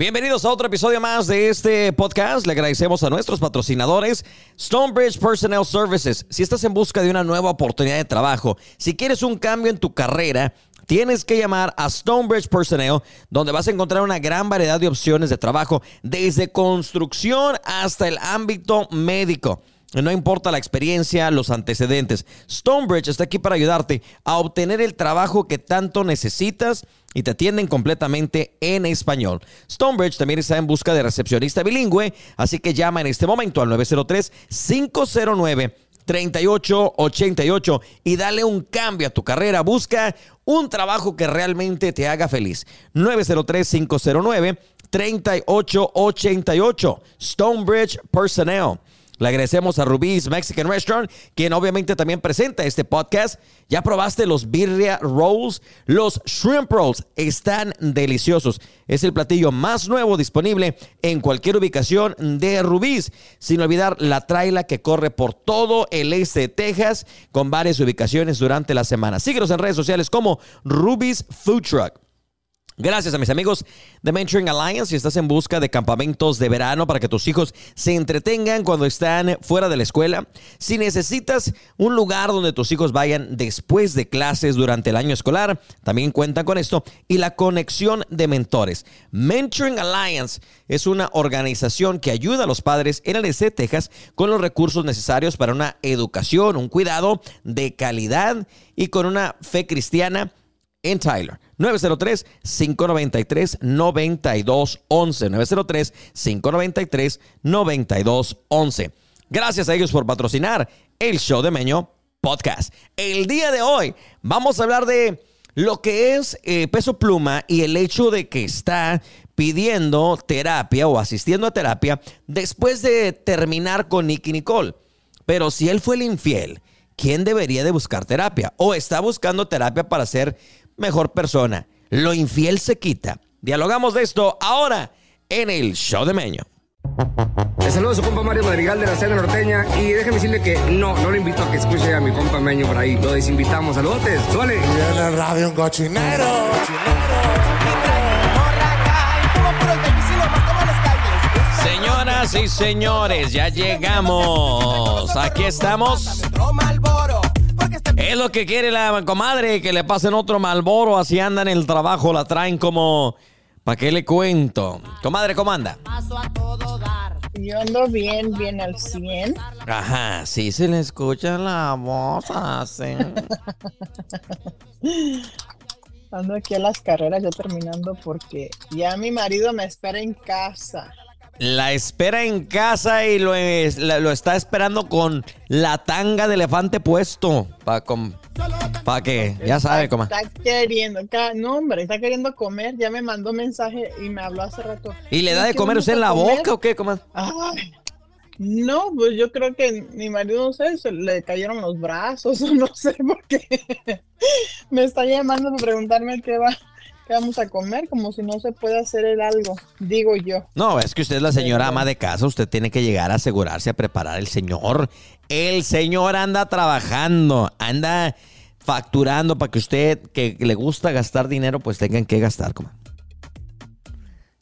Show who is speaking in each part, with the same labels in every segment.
Speaker 1: Bienvenidos a otro episodio más de este podcast. Le agradecemos a nuestros patrocinadores Stonebridge Personnel Services. Si estás en busca de una nueva oportunidad de trabajo, si quieres un cambio en tu carrera, tienes que llamar a Stonebridge Personnel, donde vas a encontrar una gran variedad de opciones de trabajo, desde construcción hasta el ámbito médico. No importa la experiencia, los antecedentes. Stonebridge está aquí para ayudarte a obtener el trabajo que tanto necesitas y te atienden completamente en español. Stonebridge también está en busca de recepcionista bilingüe, así que llama en este momento al 903-509. 3888 y dale un cambio a tu carrera. Busca un trabajo que realmente te haga feliz. 903-509 3888 Stonebridge Personnel. Le agradecemos a Rubí's Mexican Restaurant, quien obviamente también presenta este podcast. ¿Ya probaste los birria rolls? Los shrimp rolls están deliciosos. Es el platillo más nuevo disponible en cualquier ubicación de Rubí's. Sin olvidar la traila que corre por todo el este de Texas con varias ubicaciones durante la semana. Síguenos en redes sociales como Rubí's Food Truck. Gracias a mis amigos de Mentoring Alliance. Si estás en busca de campamentos de verano para que tus hijos se entretengan cuando están fuera de la escuela, si necesitas un lugar donde tus hijos vayan después de clases durante el año escolar, también cuentan con esto. Y la conexión de mentores. Mentoring Alliance es una organización que ayuda a los padres en el este Texas con los recursos necesarios para una educación, un cuidado de calidad y con una fe cristiana en Tyler. 903-593-9211. 903-593-9211. Gracias a ellos por patrocinar el show de Meño Podcast. El día de hoy vamos a hablar de lo que es eh, peso pluma y el hecho de que está pidiendo terapia o asistiendo a terapia después de terminar con Nicky Nicole. Pero si él fue el infiel, ¿quién debería de buscar terapia? ¿O está buscando terapia para ser mejor persona. Lo infiel se quita. Dialogamos de esto ahora en el show de Meño.
Speaker 2: Le saludo a su compa Mario Madrigal de la Cena Norteña y déjeme decirle que no, no le invito a que escuche a mi compa Meño por ahí. Lo desinvitamos. Saludotes, suele.
Speaker 3: Y en el radio un cochinero.
Speaker 1: Señoras y señores, ya llegamos. Aquí estamos. Es lo que quiere la comadre, que le pasen otro malboro, así anda en el trabajo, la traen como... ¿Para qué le cuento? Comadre, ¿cómo anda?
Speaker 4: Yo ando bien, bien al 100.
Speaker 1: Ajá, sí se le escucha la voz así.
Speaker 4: ando aquí a las carreras ya terminando porque ya mi marido me espera en casa
Speaker 1: la espera en casa y lo, lo está esperando con la tanga de elefante puesto. Para pa que, ya sabe cómo.
Speaker 4: Está queriendo, no hombre, está queriendo comer. Ya me mandó mensaje y me habló hace rato.
Speaker 1: ¿Y le da de comer usted en la boca o qué? ¿Cómo?
Speaker 4: no, pues yo creo que mi marido, no sé, se le cayeron los brazos o no sé por qué. me está llamando para preguntarme qué va vamos a comer? Como si no se puede hacer el algo, digo yo.
Speaker 1: No, es que usted es la señora ama de casa, usted tiene que llegar a asegurarse, a preparar el señor. El señor anda trabajando, anda facturando para que usted, que le gusta gastar dinero, pues tengan que gastar. Como.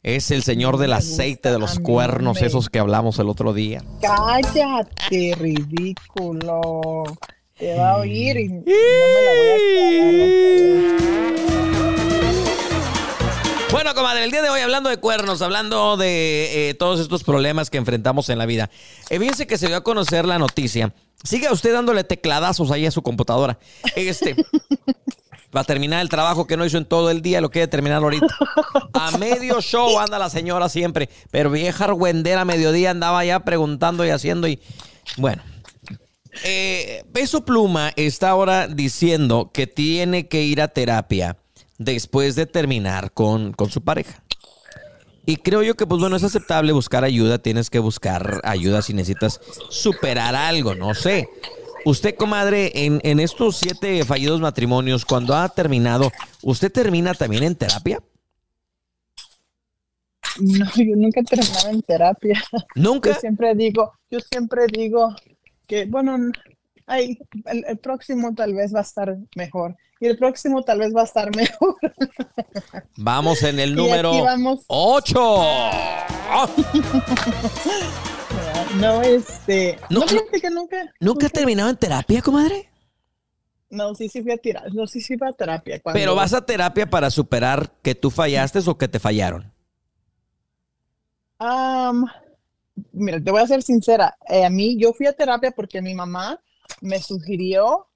Speaker 1: Es el señor del aceite de los cuernos, esos que hablamos el otro día.
Speaker 4: Cállate, ridículo. Te va a oír y no me la voy a
Speaker 1: bueno, comadre, el día de hoy hablando de cuernos, hablando de eh, todos estos problemas que enfrentamos en la vida. Eh, fíjense que se dio a conocer la noticia. Siga usted dándole tecladazos ahí a su computadora. Este. Va a terminar el trabajo que no hizo en todo el día, lo quiere terminar ahorita. A medio show anda la señora siempre, pero vieja argüendera a mediodía andaba ya preguntando y haciendo y bueno. Eh, Peso Pluma está ahora diciendo que tiene que ir a terapia después de terminar con, su pareja. Y creo yo que, pues bueno, es aceptable buscar ayuda. Tienes que buscar ayuda si necesitas superar algo, no sé. Usted, comadre, en, en estos siete fallidos matrimonios, cuando ha terminado, ¿usted termina también en terapia?
Speaker 4: No, yo nunca he terminado en terapia.
Speaker 1: ¿Nunca?
Speaker 4: Yo siempre digo, yo siempre digo que, bueno, ay, el, el próximo tal vez va a estar mejor. Y el próximo tal vez va a estar mejor.
Speaker 1: Vamos en el número
Speaker 4: aquí vamos.
Speaker 1: 8.
Speaker 4: No, este.
Speaker 1: No,
Speaker 4: que nunca.
Speaker 1: ¿Nunca has terminado en terapia, comadre?
Speaker 4: No, sí, sí fui a tirar. No, sí, sí fui a terapia. Cuando,
Speaker 1: Pero vas a terapia para superar que tú fallaste o que te fallaron.
Speaker 4: Am, mira, te voy a ser sincera. eh, a mí, yo fui a terapia porque mi mamá me sugirió,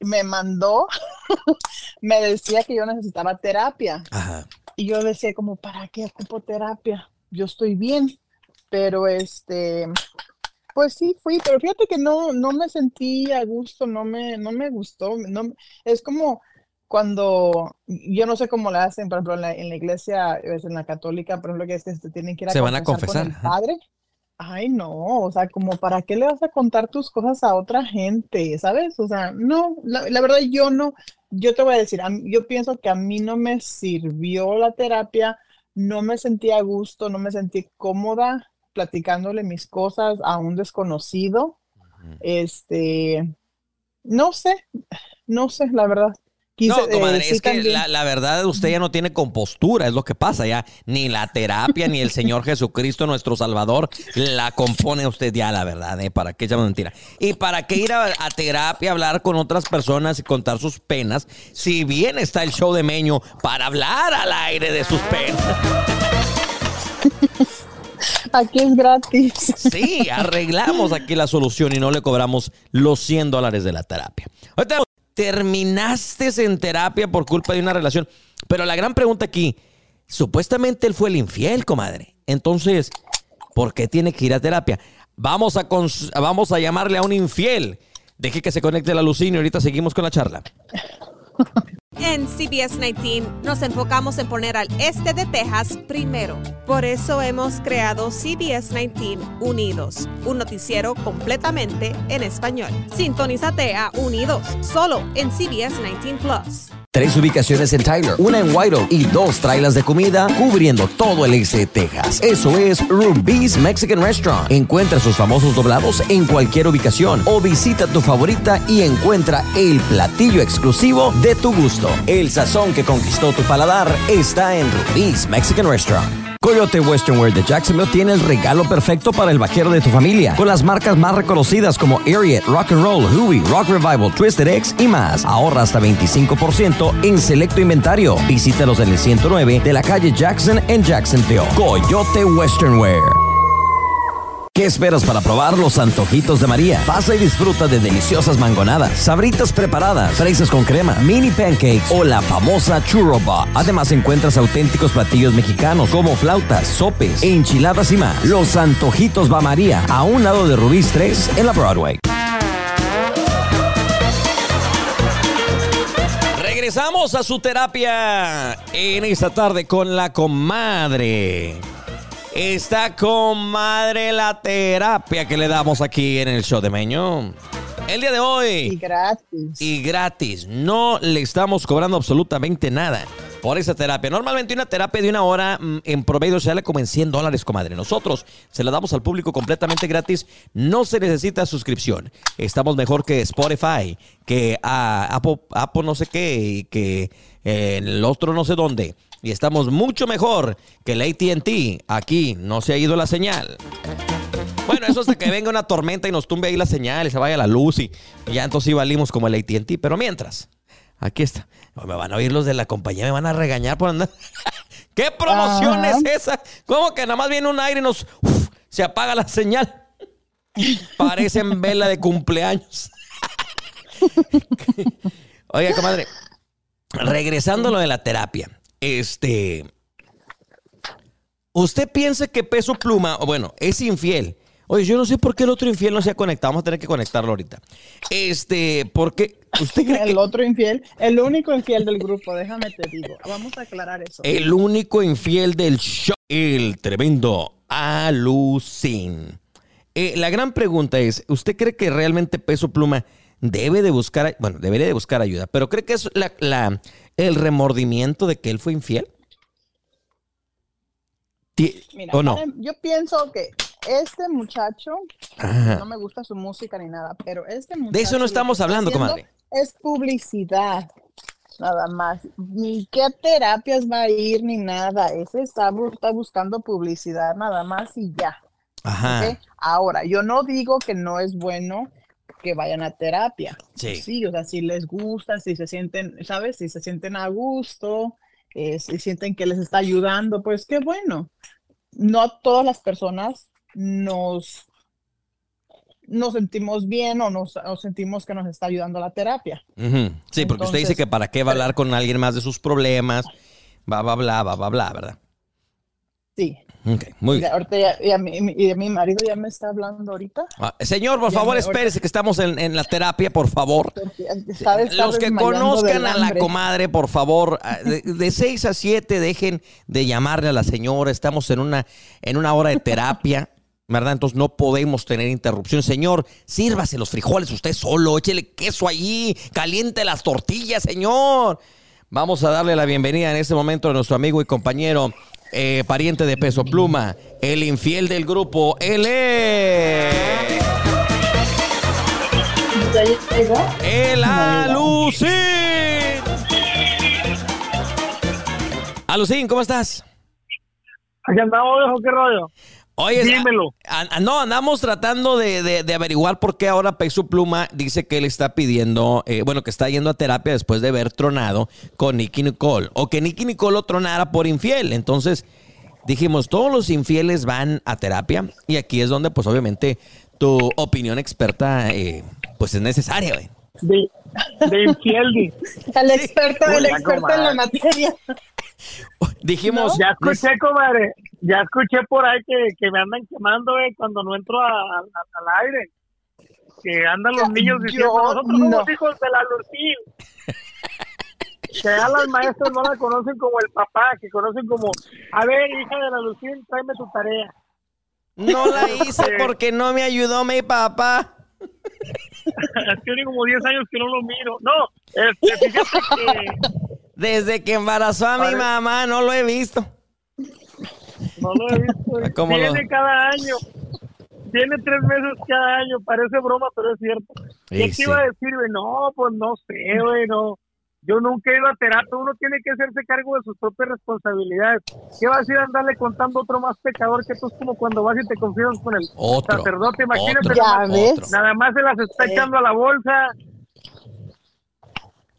Speaker 4: me mandó, me decía que yo necesitaba terapia.
Speaker 1: Ajá.
Speaker 4: Y yo decía como, ¿para qué ocupo terapia? Yo estoy bien. Pero este, pues sí fui, pero fíjate que no, no me sentí a gusto, no me, no me gustó. No, es como cuando, yo no sé cómo le hacen, por ejemplo, en la, en la iglesia, es en la católica, por ejemplo, que es que se tienen que ir a
Speaker 1: Se van a
Speaker 4: confesar con el padre. Ay, no, o sea, como para qué le vas a contar tus cosas a otra gente, ¿sabes? O sea, no, la, la verdad yo no, yo te voy a decir, a mí- yo pienso que a mí no me sirvió la terapia, no me sentí a gusto, no me sentí cómoda platicándole mis cosas a un desconocido. Este, no sé, no sé, la verdad. Quise,
Speaker 1: No,
Speaker 4: eh,
Speaker 1: comadre,
Speaker 4: sí
Speaker 1: es que la verdad usted ya no tiene compostura, es lo que pasa ya. Ni la terapia, ni el Señor Jesucristo, nuestro Salvador, la compone usted ya, la verdad, ¿eh? ¿Para qué echamos mentira? ¿Y para qué ir a, a terapia, hablar con otras personas y contar sus penas? Si bien está el show de Meño para hablar al aire de sus penas.
Speaker 4: Aquí es gratis.
Speaker 1: Sí, arreglamos aquí la solución y no le cobramos los 100 dólares de la terapia. Terminaste en terapia por culpa de una relación. Pero la gran pregunta aquí, supuestamente él fue el infiel, comadre. Entonces, ¿por qué tiene que ir a terapia? Vamos a, vamos a llamarle a un infiel. Deje que se conecte la Lucina y ahorita seguimos con la charla.
Speaker 5: En CBS 19 nos enfocamos en poner al este de Texas primero. Por eso hemos creado CBS 19 Unidos, un noticiero completamente en español. Sintonízate a Unidos, solo en CBS 19 Plus.
Speaker 6: Tres ubicaciones en Tyler, una en Whitehall y dos trailers de comida cubriendo todo el este de Texas. Eso es Ruby's Mexican Restaurant. Encuentra sus famosos doblados en cualquier ubicación o visita tu favorita y encuentra el platillo exclusivo de tu gusto. El sazón que conquistó tu paladar está en Ruby's Mexican Restaurant. Coyote Western Wear de Jacksonville tiene el regalo perfecto para el vaquero de tu familia, con las marcas más reconocidas como Ariat, Rock and Roll, Huey, Rock Revival, Twisted X y más. Ahorra hasta 25% en selecto inventario. Visítalos en el 109 de la calle Jackson en Jacksonville. Coyote Western Wear. ¿Qué esperas para probar los antojitos de María? Pasa y disfruta de deliciosas mangonadas, sabritas preparadas, fresas con crema, mini pancakes o la famosa churro box. Además encuentras auténticos platillos mexicanos como flautas, sopes, enchiladas y más. Los antojitos va María, a un lado de Rubí's 3 en la Broadway.
Speaker 1: Regresamos a su terapia en esta tarde con la comadre. Esta comadre la terapia que le damos aquí en el show de Meño. El día de
Speaker 4: Y
Speaker 1: hoy
Speaker 4: gratis.
Speaker 1: y gratis, no le estamos cobrando absolutamente nada por esa terapia. Normalmente una terapia de una hora mm, en promedio se sale como en 100 dólares, comadre. Nosotros se la damos al público completamente gratis. No se necesita suscripción. Estamos mejor que Spotify, que ah, Apple, Apple no sé qué, y que eh, el otro no sé dónde. Y estamos mucho mejor que el ATT. Aquí no se ha ido la señal. Bueno, eso hasta que venga una tormenta y nos tumbe ahí la señal y se vaya la luz y, y ya entonces sí valimos como el AT&T. Pero mientras, aquí está. Me van a oír los de la compañía, me van a regañar por andar. ¿Qué promoción
Speaker 4: Ajá.
Speaker 1: es esa? ¿Cómo que nada más viene un aire y nos uf, se apaga la señal? Parecen vela de cumpleaños. Oiga, comadre, regresando a lo de la terapia, este, ¿usted piensa que Peso Pluma, bueno, es infiel? Oye, yo no sé por qué el otro infiel no se ha conectado. Vamos a tener que conectarlo ahorita. Este, porque usted cree que
Speaker 4: El otro infiel, el único infiel del grupo, déjame te digo. Vamos a aclarar eso.
Speaker 1: el único infiel del show, el tremendo Alucin. Eh, la gran pregunta es, ¿usted cree que realmente Peso Pluma debe de buscar, bueno, debería de buscar ayuda, pero cree que es la, la- el remordimiento de que él fue infiel?
Speaker 4: Mira,
Speaker 1: ¿O no?
Speaker 4: yo pienso que este muchacho,
Speaker 1: Ajá.
Speaker 4: no me gusta su música ni nada, pero este muchacho.
Speaker 1: De eso no estamos hablando, comadre.
Speaker 4: Es publicidad, nada más. Ni qué terapias va a ir ni nada. Ese está, está buscando publicidad nada más y ya.
Speaker 1: Ajá.
Speaker 4: Ahora, yo no digo que no es bueno que vayan a terapia.
Speaker 1: Sí.
Speaker 4: o sea, si les gusta, si se sienten, ¿sabes? Si se sienten a gusto, eh, si sienten que les está ayudando, pues qué bueno. No todas las personas nos, nos sentimos bien o nos o sentimos que nos está ayudando la terapia.
Speaker 1: Sí, porque usted dice que para qué va a hablar con alguien más de sus problemas, bla, bla, bla, bla, bla, bla, ¿verdad?
Speaker 4: Sí.
Speaker 1: Ok, muy
Speaker 4: Y
Speaker 1: bien.
Speaker 4: ahorita ya, ya mi, mi- y mi marido ya me está hablando ahorita.
Speaker 1: Ah, Señor, por
Speaker 4: Ya
Speaker 1: favor, espérese que estamos en, en la terapia, por favor.
Speaker 4: está
Speaker 1: Los que conozcan a la comadre, por favor, ah, de, de 6 a 7 dejen de llamarle a la señora. Estamos en una, en una hora de terapia, ¿verdad? Entonces no podemos tener interrupción. Señor, sírvase los frijoles usted solo, échele queso allí, caliente las tortillas, señor. Vamos a darle la bienvenida en este momento a nuestro amigo y compañero, eh, pariente de peso pluma, el infiel del grupo, él. El Alucín. Alucín, ¿cómo estás?
Speaker 7: Aquí andamos, viejo, qué rollo.
Speaker 1: Oye,
Speaker 7: Dímelo.
Speaker 1: a- a- no, andamos tratando de, de- de averiguar por qué ahora Peso Pluma dice que él está pidiendo, eh, bueno, que está yendo a terapia después de haber tronado con Nicky Nicole, o que Nicky Nicole lo tronara por infiel. Entonces, dijimos, todos los infieles van a terapia, y aquí es donde, pues, obviamente, tu opinión experta, eh, pues, es necesaria, güey.
Speaker 7: De, de infiel.
Speaker 4: El experto, el
Speaker 7: Hola,
Speaker 4: experto en la materia.
Speaker 1: Dijimos,
Speaker 7: Ya escuché, comadre. Ya escuché por ahí que, que me andan quemando eh, cuando no entro a- a- al aire. Que andan los niños diciendo,
Speaker 4: Yo
Speaker 7: nosotros somos
Speaker 4: no.
Speaker 7: hijos de la Lucín. Que ya las maestras no la conocen como el papá, que conocen como, a ver, hija de la Lucín, tráeme tu tarea.
Speaker 1: no la hice porque no me ayudó mi papá.
Speaker 7: Tiene como 10 años que no lo miro. No, este, fíjate que
Speaker 1: Desde que embarazó a mi mamá, no lo he visto.
Speaker 7: no lo he visto.
Speaker 1: ¿Cómo lo-
Speaker 7: Tiene cada año. Tiene tres meses cada año. Parece broma, pero es cierto.
Speaker 1: Sí,
Speaker 7: Yo te
Speaker 1: sí.
Speaker 7: iba a decir, güey, no, pues no sé, güey, no. Yo nunca he ido a terapia. Uno tiene que hacerse cargo de sus propias responsabilidades. ¿Qué vas a ir a andarle contando a otro más pecador que tú? Es como cuando vas y te confías con el
Speaker 1: Otro,
Speaker 7: sacerdote. Imagínate,
Speaker 1: otro,
Speaker 7: nada más se las está echando a la bolsa.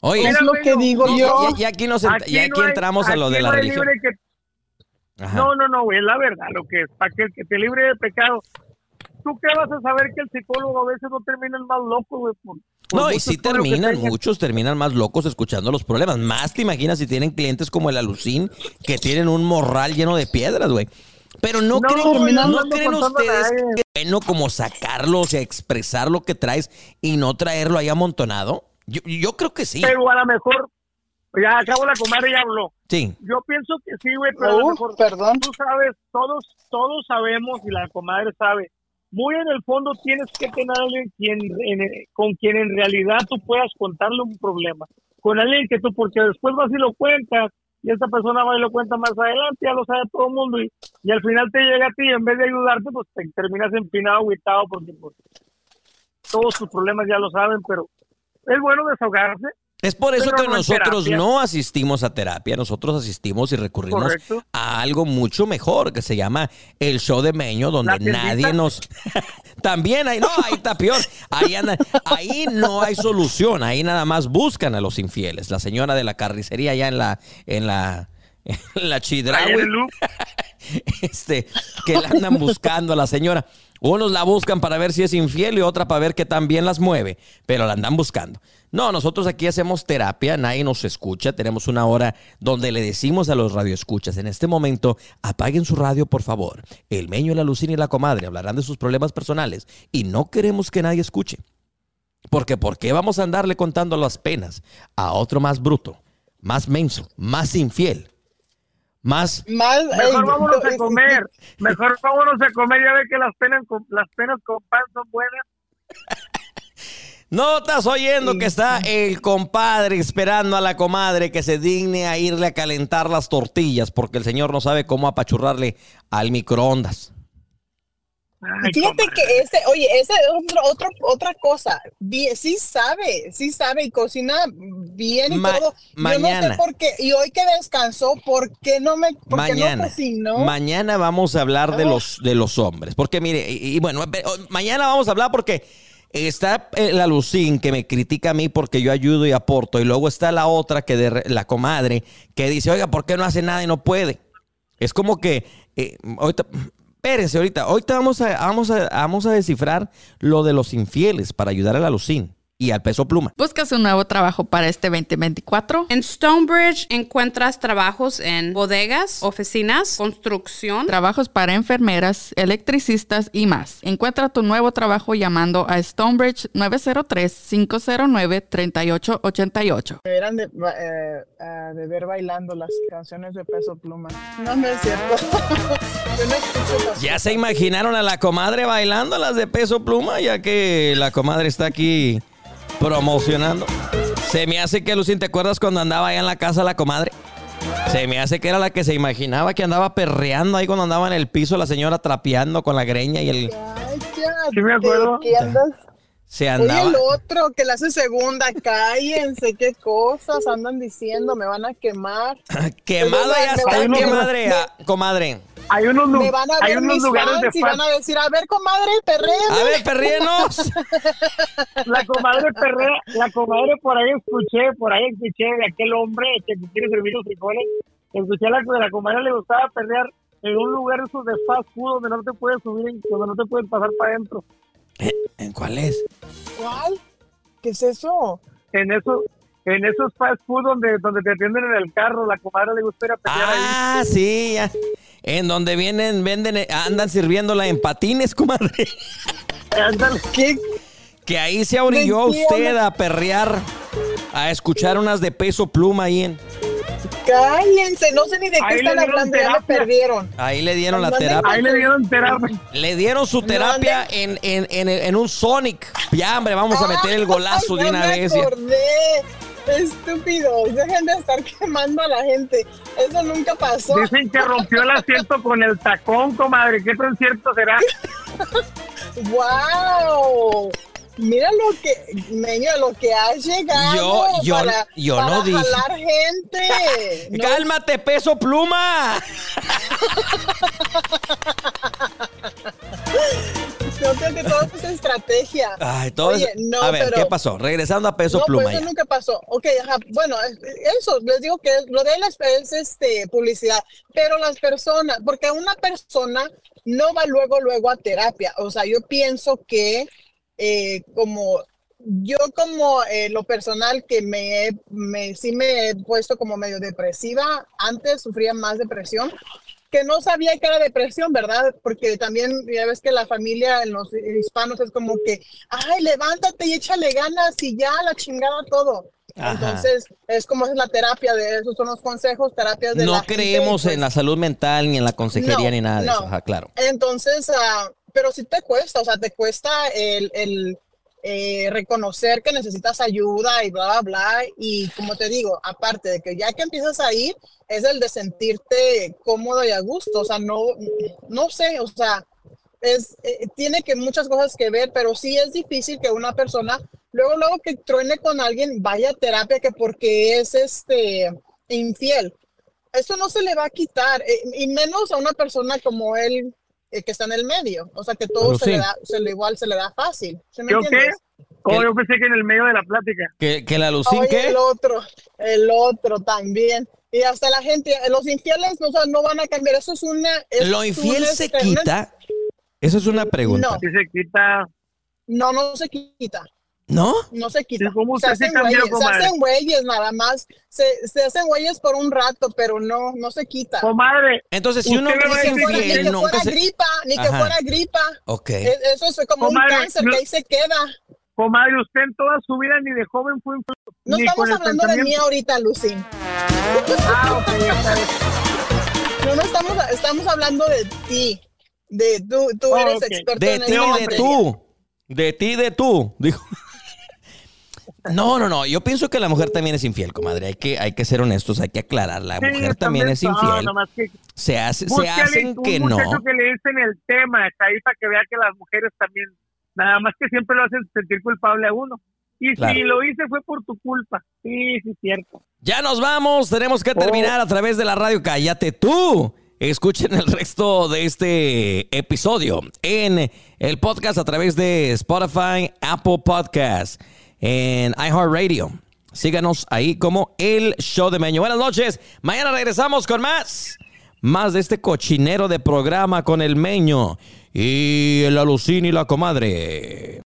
Speaker 1: Oye,
Speaker 4: Es lo que digo yo.
Speaker 1: y- y aquí, nos ent- y aquí
Speaker 7: no hay-
Speaker 1: entramos a lo
Speaker 7: aquí
Speaker 1: de la
Speaker 7: no
Speaker 1: religión.
Speaker 7: que. No, no, no, güey, es la verdad lo que es. Para que el que te libre de pecado. ¿Tú qué vas a saber que el psicólogo a veces no termina el más loco, güey? Por-
Speaker 1: No, y
Speaker 7: que
Speaker 1: terminan, muchos terminan más locos escuchando los problemas. Más te imaginas si tienen clientes como el Alucín, que tienen un morral lleno de piedras, güey. Pero no,
Speaker 7: No,
Speaker 1: creen, ¿no
Speaker 7: dando
Speaker 1: creen ustedes que es bueno como sacarlos y expresar lo que traes y no traerlo ahí amontonado? Yo, yo creo que sí.
Speaker 7: Pero a lo mejor, ya acabo la comadre ya habló.
Speaker 1: Sí.
Speaker 7: Yo pienso que sí, güey, pero a lo mejor
Speaker 4: perdón.
Speaker 7: tú sabes, todos, todos sabemos y la comadre sabe. Muy en el fondo tienes que tener alguien quien, en- con quien en realidad tú puedas contarle un problema. Con alguien que tú, porque después vas y lo cuentas y esta persona va y lo cuenta más adelante, ya lo sabe todo el mundo y, y al final te llega a ti y en vez de ayudarte, pues te terminas empinado, agüitado porque pues, todos tus problemas ya lo saben, pero es bueno desahogarse.
Speaker 1: Es por eso
Speaker 7: Pero
Speaker 1: que
Speaker 7: no
Speaker 1: nosotros
Speaker 7: terapia.
Speaker 1: no asistimos a terapia, nosotros asistimos y recurrimos
Speaker 7: Correcto.
Speaker 1: a algo mucho mejor que se llama el show de Meño, donde nadie nos... También hay, no, ahí está peor. Ahí, anda- ahí no hay solución, ahí nada más buscan a los infieles. La señora de la carnicería allá en la, en la, en la
Speaker 7: loop.
Speaker 1: este, que la andan buscando a la señora. Unos la buscan para ver si es infiel y otra para ver que también las mueve, pero la andan buscando. No, nosotros aquí hacemos terapia, nadie nos escucha, tenemos una hora donde le decimos a los radioescuchas, en este momento apaguen su radio por favor. El meño, la lucina y la comadre hablarán de sus problemas personales y no queremos que nadie escuche. Porque ¿por qué vamos a andarle contando las penas a otro más bruto, más menso, más infiel, más
Speaker 4: Más,
Speaker 7: Mejor
Speaker 4: ey,
Speaker 7: vámonos
Speaker 4: no,
Speaker 7: a comer. Mejor vámonos a comer. Ya ve que las penas con, las penas con pan son buenas.
Speaker 1: No estás oyendo que está el compadre esperando a la comadre que se digne a irle a calentar las tortillas porque el señor no sabe cómo apachurrarle al microondas.
Speaker 7: Ay,
Speaker 4: Fíjate
Speaker 7: comadre.
Speaker 4: que ese, oye, ese es otro, otro, otra cosa. Sí sabe, sí sabe y cocina bien y
Speaker 1: Ma-
Speaker 4: todo. Yo no
Speaker 1: mañana.
Speaker 4: sé por qué. Y hoy que descansó, ¿por qué no me, por qué no
Speaker 1: Mañana.
Speaker 4: cocinó?
Speaker 1: Mañana vamos a hablar de
Speaker 4: Ah.
Speaker 1: los, de los hombres. Porque mire, y, y bueno, mañana vamos a hablar porque está eh, la Lucín que me critica a mí porque yo ayudo y aporto. Y luego está la otra que de la comadre que dice, oiga, ¿por qué no hace nada y no puede? Es como que, eh, ahorita, espérense ahorita, ahorita vamos a, vamos, a, vamos a descifrar lo de los infieles para ayudar a la y al peso pluma.
Speaker 8: ¿Buscas un nuevo trabajo para este 2024?
Speaker 9: En Stonebridge encuentras trabajos en bodegas, oficinas, construcción.
Speaker 8: Trabajos para enfermeras, electricistas y más. Encuentra tu nuevo trabajo llamando a Stonebridge 903-509-3888.
Speaker 4: Deberían de, eh, ah, de ver bailando las canciones de Peso Pluma. No, no es cierto.
Speaker 1: Ya se imaginaron a la comadre bailando las de peso pluma, ya que la comadre está aquí promocionando. Se me hace que, Lucín, ¿te acuerdas cuando andaba allá en la casa la comadre? Se me hace que era la que se imaginaba que andaba perreando ahí cuando andaba en el piso la señora trapeando con la greña y el
Speaker 7: Sí me acuerdo.
Speaker 1: se
Speaker 4: Oye,
Speaker 1: andaba.
Speaker 4: el otro que le hace segunda, cállense, qué cosas andan diciendo, me van a quemar.
Speaker 1: Quemado ya está,
Speaker 4: me-
Speaker 1: ah, comadre.
Speaker 7: Hay unos,
Speaker 4: Me van a
Speaker 7: hay
Speaker 4: ver
Speaker 7: unos
Speaker 4: mis
Speaker 7: lugares de
Speaker 4: fans y van a decir, a ver, comadre, perrea.
Speaker 1: A ver, perríenos.
Speaker 7: La comadre perrea, la comadre por ahí escuché, por ahí escuché de aquel hombre que quiere servir los frijoles. Escuché a la, a la comadre le gustaba perrear en un lugar esos de fast food donde no te puedes subir, donde no te puedes pasar para adentro.
Speaker 1: ¿En cuál es?
Speaker 4: ¿Cuál? ¿Qué es eso?
Speaker 7: En eso, en esos fast food donde, donde te atienden en el carro, la comadre le gusta ir a perrear ahí.
Speaker 1: Ah, sí, ya. En donde vienen, venden, andan sirviéndola en patines, comadre.
Speaker 4: ¿Qué?
Speaker 1: Que ahí se orilló usted a perrear, a escuchar unas de peso pluma ahí en.
Speaker 4: Cállense, no sé ni de qué
Speaker 7: Ahí
Speaker 4: están hablando, ya me
Speaker 7: terapia.
Speaker 4: perdieron.
Speaker 1: Ahí le dieron la terapia.
Speaker 7: Ahí le dieron terapia.
Speaker 1: Le dieron su terapia en, en, en, en un Sonic. Ya, hombre, vamos a meter el golazo
Speaker 4: Ay,
Speaker 1: de una vez.
Speaker 4: acordé. Estúpidos, dejen de estar quemando a la gente. Eso nunca pasó.
Speaker 7: Dicen que rompió el asiento con el tacón, comadre. ¿Qué tan cierto será?
Speaker 4: ¡Wow! Mira lo que, Meño, lo que has llegado
Speaker 1: Yo- yo-
Speaker 4: para,
Speaker 1: yo
Speaker 4: para
Speaker 1: no dije.
Speaker 4: jalar gente. No
Speaker 1: ¡Cálmate, peso pluma!
Speaker 4: Yo creo que todo es estrategia.
Speaker 1: Ay, todo
Speaker 4: Oye,
Speaker 1: es-
Speaker 4: no,
Speaker 1: A ver,
Speaker 4: pero-
Speaker 1: ¿qué pasó? Regresando a peso
Speaker 4: no,
Speaker 1: pluma.
Speaker 4: pues eso
Speaker 1: ya.
Speaker 4: nunca pasó. Ok, ajá, bueno, es- eso, les digo que lo de él es, es, este, publicidad, pero las personas, porque una persona no va luego, luego a terapia. O sea, yo pienso que eh, como yo como eh, lo personal que me, me sí me he puesto como medio depresiva, antes sufría más depresión, que no sabía que era depresión, ¿verdad? Porque también ya ves que la familia en los hispanos es como que, ay, levántate y échale ganas y ya la chingada todo.
Speaker 1: Ajá.
Speaker 4: Entonces, es como es la terapia de esos son los consejos, terapias de
Speaker 1: No
Speaker 4: la gente,
Speaker 1: creemos
Speaker 4: pues,
Speaker 1: en la salud mental ni en la consejería
Speaker 4: No,
Speaker 1: ni nada de
Speaker 4: no.
Speaker 1: eso. Ajá, claro.
Speaker 4: entonces, ah, pero sí te cuesta, o sea, te cuesta el, el, eh, reconocer que necesitas ayuda y bla, bla, bla. Y como te digo, aparte de que ya que empiezas a ir, es el de sentirte cómodo y a gusto, o sea, no, no sé, o sea, es, eh, tiene que muchas cosas que ver, pero sí es difícil que una persona, luego, luego que truene con alguien, vaya a terapia que porque es este infiel. Eso no se le va a quitar, eh, y menos a una persona como él, eh, que está en el medio, o sea, que todo se,
Speaker 1: sí.
Speaker 4: le da, se le igual se le da fácil. ¿sí me
Speaker 7: ¿Yo qué?
Speaker 4: entiendes?
Speaker 7: Oh, yo pensé que en el medio de la plática.
Speaker 1: Que, que la Lucín,
Speaker 4: Oye,
Speaker 1: ¿qué?
Speaker 4: el otro, el otro también. Y hasta la gente, los infieles no, o sea, no van a cambiar. Eso es una. eso
Speaker 1: ¿Lo infiel se
Speaker 4: una-
Speaker 1: quita? Esa es una pregunta.
Speaker 4: No.
Speaker 7: Se quita.
Speaker 4: No, no se quita.
Speaker 1: ¿No?
Speaker 4: No se quita.
Speaker 7: ¿Y cómo
Speaker 4: se
Speaker 7: sí
Speaker 4: hacen güeyes, se hacen güeyes nada más. Se, se hacen güeyes por un rato, pero no, no se quita.
Speaker 7: Comadre,
Speaker 1: Entonces, si un
Speaker 7: Usted
Speaker 1: hombre
Speaker 7: me va
Speaker 1: es
Speaker 4: Fuera- ni
Speaker 1: infiel,
Speaker 4: que fuera
Speaker 1: se...
Speaker 4: gripa, ni que
Speaker 1: Ajá.
Speaker 4: fuera gripa.
Speaker 1: Ok.
Speaker 4: E- Eso es como
Speaker 7: Comadre,
Speaker 4: un cáncer
Speaker 7: no-
Speaker 4: que ahí se queda.
Speaker 7: comadre, usted en toda su vida ni de joven fue infiel,
Speaker 4: No estamos hablando de mí ahorita, Lucín.
Speaker 7: Ah, ok, está bien.
Speaker 4: No, no estamos, estamos hablando de ti. De tú, tú
Speaker 7: Oh,
Speaker 4: eres experto
Speaker 1: De
Speaker 4: en
Speaker 1: ti,
Speaker 4: esa
Speaker 1: de
Speaker 4: materia.
Speaker 1: tú. De ti, de tú. Dijo. No, no, no. Yo pienso que la mujer también es infiel, comadre. Hay que, hay que ser honestos, hay que aclarar. La
Speaker 7: Sí,
Speaker 1: mujer también es
Speaker 7: no,
Speaker 1: infiel.
Speaker 7: nomás que
Speaker 1: Se, hace, se hacen
Speaker 7: un
Speaker 1: que no.
Speaker 7: que le dicen el tema, ahí para que vea que las mujeres también, nada más que siempre lo hacen sentir culpable a uno. Y
Speaker 1: Claro.
Speaker 7: si lo hice fue por tu culpa. Sí, sí, cierto.
Speaker 1: Ya nos vamos. Tenemos que terminar a través de la radio. Cállate tú. Escuchen el resto de este episodio en el podcast a través de Spotify, Apple Podcast, en iHeartRadio. Síganos ahí como el show de Meño. Buenas noches. Mañana regresamos con más. Más de este cochinero de programa con el Meño y el Alucín y la comadre.